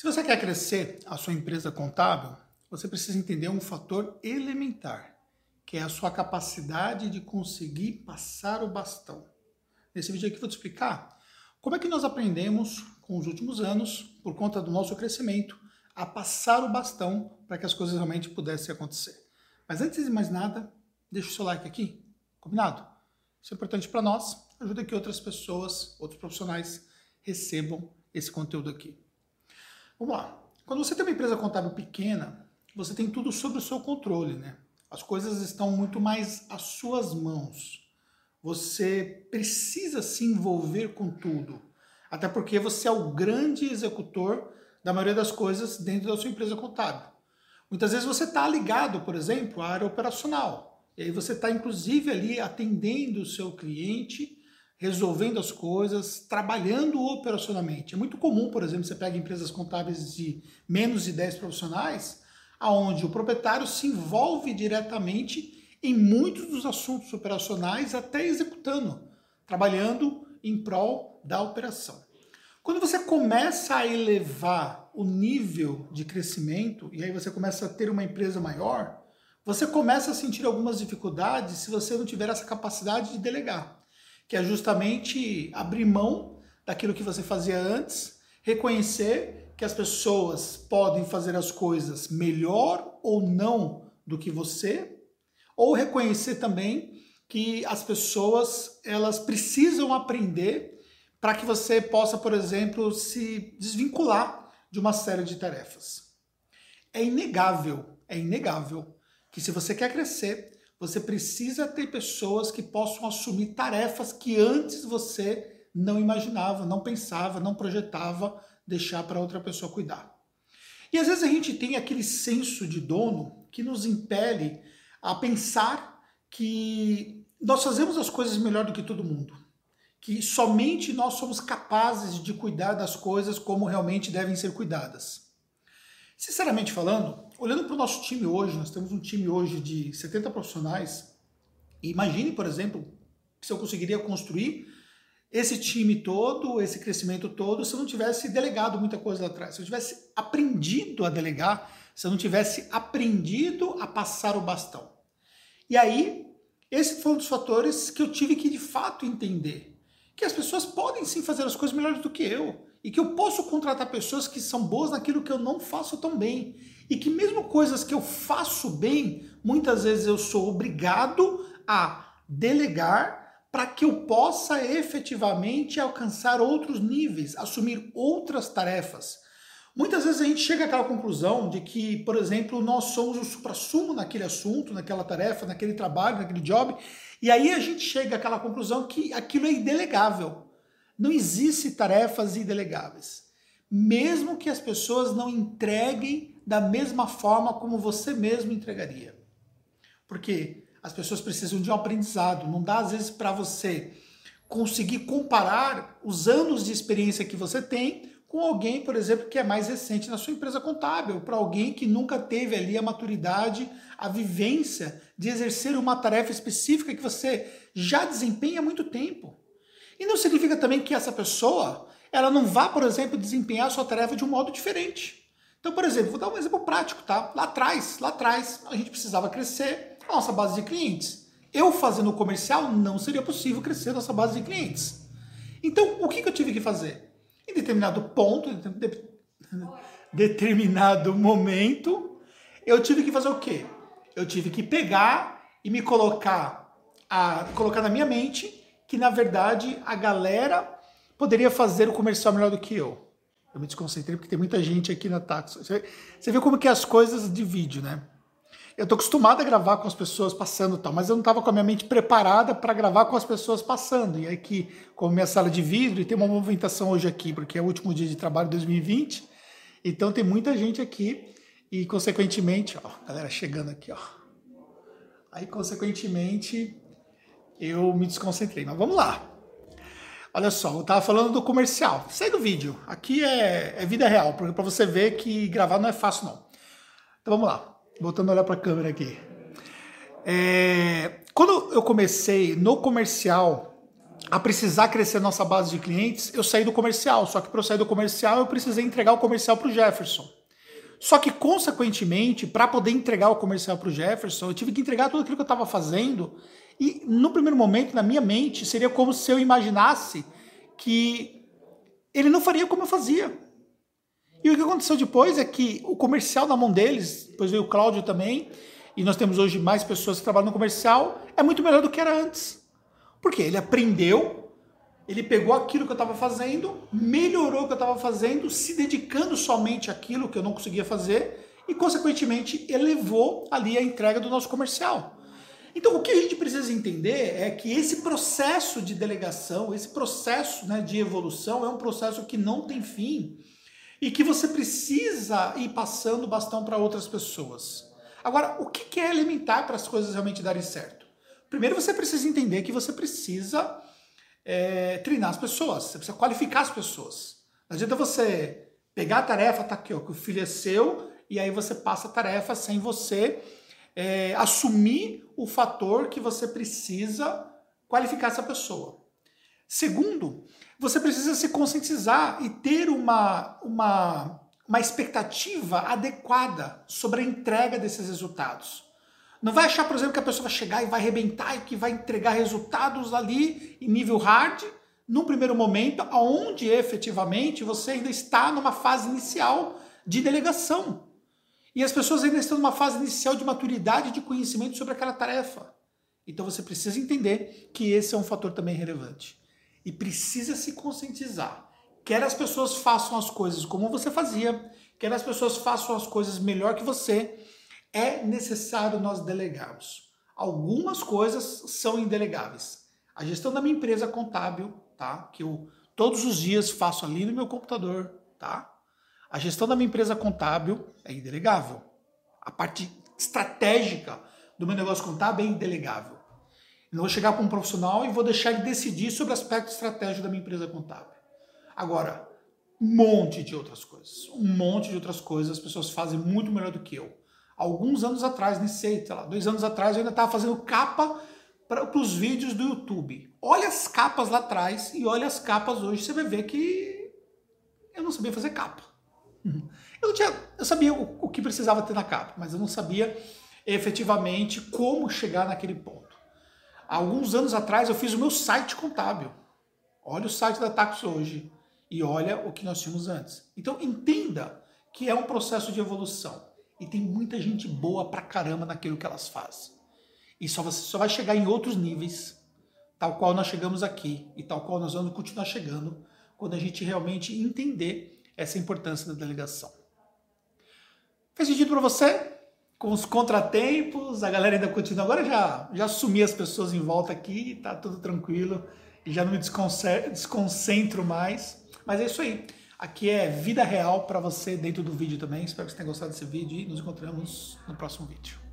Se você quer crescer a sua empresa contábil, você precisa entender um fator elementar, que é a sua capacidade de conseguir passar o bastão. Nesse vídeo aqui eu vou te explicar como é que nós aprendemos com os últimos anos, por conta do nosso crescimento, a passar o bastão para que as coisas realmente pudessem acontecer. Mas antes de mais nada, deixa o seu like aqui, combinado? Isso é importante para nós, ajuda que outras pessoas, outros profissionais recebam esse conteúdo aqui. Vamos lá. Quando você tem uma empresa contábil pequena, você tem tudo sob o seu controle, né? As coisas estão muito mais às suas mãos. Você precisa se envolver com tudo. Até porque você é o grande executor da maioria das coisas dentro da sua empresa contábil. Muitas vezes você está ligado, por exemplo, à área operacional. E aí você está, inclusive, ali atendendo o seu cliente resolvendo as coisas, trabalhando operacionalmente. É muito comum, por exemplo, você pega empresas contábeis de menos de 10 profissionais, aonde o proprietário se envolve diretamente em muitos dos assuntos operacionais, até executando, trabalhando em prol da operação. Quando você começa a elevar o nível de crescimento, e aí você começa a ter uma empresa maior, você começa a sentir algumas dificuldades se você não tiver essa capacidade de delegar que é justamente abrir mão daquilo que você fazia antes, reconhecer que as pessoas podem fazer as coisas melhor ou não do que você, ou reconhecer também que as pessoas elas precisam aprender para que você possa, por exemplo, se desvincular de uma série de tarefas. É inegável, é inegável que se você quer crescer, você precisa ter pessoas que possam assumir tarefas que antes você não imaginava, não pensava, não projetava deixar para outra pessoa cuidar. E às vezes a gente tem aquele senso de dono que nos impele a pensar que nós fazemos as coisas melhor do que todo mundo, que somente nós somos capazes de cuidar das coisas como realmente devem ser cuidadas. Sinceramente falando, olhando para o nosso time hoje, nós temos um time hoje de 70 profissionais. imagine, por exemplo, se eu conseguiria construir esse time todo, esse crescimento todo, se eu não tivesse delegado muita coisa lá atrás, se eu tivesse aprendido a delegar, se eu não tivesse aprendido a passar o bastão. E aí, esse foi um dos fatores que eu tive que de fato entender. Que as pessoas podem sim fazer as coisas melhores do que eu e que eu posso contratar pessoas que são boas naquilo que eu não faço tão bem. E que mesmo coisas que eu faço bem, muitas vezes eu sou obrigado a delegar para que eu possa efetivamente alcançar outros níveis, assumir outras tarefas. Muitas vezes a gente chega àquela conclusão de que, por exemplo, nós somos o supra-sumo naquele assunto, naquela tarefa, naquele trabalho, naquele job, e aí a gente chega àquela conclusão que aquilo é indelegável. Não existe tarefas indelegáveis. Mesmo que as pessoas não entreguem da mesma forma como você mesmo entregaria. Porque as pessoas precisam de um aprendizado. Não dá, às vezes, para você conseguir comparar os anos de experiência que você tem com alguém, por exemplo, que é mais recente na sua empresa contábil, para alguém que nunca teve ali a maturidade, a vivência de exercer uma tarefa específica que você já desempenha há muito tempo. E não significa também que essa pessoa ela não vá, por exemplo, desempenhar a sua tarefa de um modo diferente. Então, por exemplo, vou dar um exemplo prático, tá? Lá atrás, lá atrás, a gente precisava crescer a nossa base de clientes. Eu fazendo comercial não seria possível crescer a nossa base de clientes. Então, o que, que eu tive que fazer? Em determinado ponto, em determinado momento, eu tive que fazer o quê? Eu tive que pegar e me colocar, a, colocar na minha mente que na verdade a galera poderia fazer o comercial melhor do que eu. Eu me desconcentrei porque tem muita gente aqui na táxi. Você vê como que é as coisas de vídeo, né? Eu tô acostumado a gravar com as pessoas passando e tal, mas eu não estava com a minha mente preparada para gravar com as pessoas passando. E aqui, como minha sala de vidro, e tem uma movimentação hoje aqui, porque é o último dia de trabalho de 2020, então tem muita gente aqui e, consequentemente, ó, galera chegando aqui, ó. Aí, consequentemente, eu me desconcentrei. Mas vamos lá. Olha só, eu tava falando do comercial. Sai do vídeo. Aqui é, é vida real, porque para você ver que gravar não é fácil não. Então vamos lá. Voltando a olhar para a câmera aqui. É, quando eu comecei no comercial, a precisar crescer nossa base de clientes, eu saí do comercial. Só que para eu sair do comercial, eu precisei entregar o comercial para o Jefferson. Só que, consequentemente, para poder entregar o comercial para o Jefferson, eu tive que entregar tudo aquilo que eu estava fazendo. E, no primeiro momento, na minha mente, seria como se eu imaginasse que ele não faria como eu fazia. E o que aconteceu depois é que o comercial na mão deles, depois veio o Cláudio também, e nós temos hoje mais pessoas que trabalham no comercial, é muito melhor do que era antes. Porque ele aprendeu, ele pegou aquilo que eu estava fazendo, melhorou o que eu estava fazendo, se dedicando somente àquilo que eu não conseguia fazer e, consequentemente, elevou ali a entrega do nosso comercial. Então, o que a gente precisa entender é que esse processo de delegação, esse processo né, de evolução, é um processo que não tem fim e que você precisa ir passando o bastão para outras pessoas. Agora, o que é elementar para as coisas realmente darem certo? Primeiro, você precisa entender que você precisa é, treinar as pessoas, você precisa qualificar as pessoas. Não adianta você pegar a tarefa, tá aqui, ó, que o filho é seu, e aí você passa a tarefa sem você é, assumir o fator que você precisa qualificar essa pessoa. Segundo, você precisa se conscientizar e ter uma, uma, uma expectativa adequada sobre a entrega desses resultados. Não vai achar, por exemplo, que a pessoa vai chegar e vai arrebentar e que vai entregar resultados ali em nível hard, num primeiro momento, onde efetivamente você ainda está numa fase inicial de delegação. E as pessoas ainda estão numa fase inicial de maturidade de conhecimento sobre aquela tarefa. Então você precisa entender que esse é um fator também relevante. E precisa se conscientizar. Quer as pessoas façam as coisas como você fazia, quer as pessoas façam as coisas melhor que você, é necessário nós delegarmos. Algumas coisas são indelegáveis. A gestão da minha empresa contábil, tá? Que eu todos os dias faço ali no meu computador, tá? A gestão da minha empresa contábil é indelegável. A parte estratégica do meu negócio contábil é indelegável. Eu não vou chegar para um profissional e vou deixar ele decidir sobre o aspecto estratégico da minha empresa contábil. Agora, um monte de outras coisas. Um monte de outras coisas as pessoas fazem muito melhor do que eu alguns anos atrás, nem sei, sei lá, dois anos atrás, eu ainda estava fazendo capa para os vídeos do YouTube. Olha as capas lá atrás e olha as capas hoje, você vai ver que eu não sabia fazer capa. Eu, não tinha, eu sabia o, o que precisava ter na capa, mas eu não sabia efetivamente como chegar naquele ponto. Há alguns anos atrás eu fiz o meu site contábil. Olha o site da Tax hoje e olha o que nós tínhamos antes. Então entenda que é um processo de evolução. E tem muita gente boa pra caramba naquilo que elas fazem. E só você só vai chegar em outros níveis, tal qual nós chegamos aqui e tal qual nós vamos continuar chegando, quando a gente realmente entender essa importância da delegação. Fez sentido para você? Com os contratempos, a galera ainda continua. Agora já, já assumi as pessoas em volta aqui, tá tudo tranquilo e já não me desconcentro mais. Mas é isso aí. Aqui é vida real para você dentro do vídeo também. Espero que você tenha gostado desse vídeo e nos encontramos no próximo vídeo.